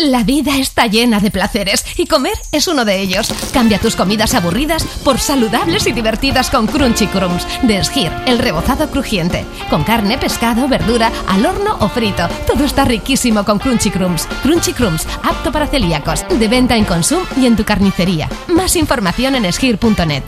La vida está llena de placeres y comer es uno de ellos. Cambia tus comidas aburridas por saludables y divertidas con Crunchy Crumbs de Esgir, el rebozado crujiente. Con carne, pescado, verdura, al horno o frito. Todo está riquísimo con Crunchy Crumbs. Crunchy Crumbs, apto para celíacos. De venta en Consum y en tu carnicería. Más información en esgir.net.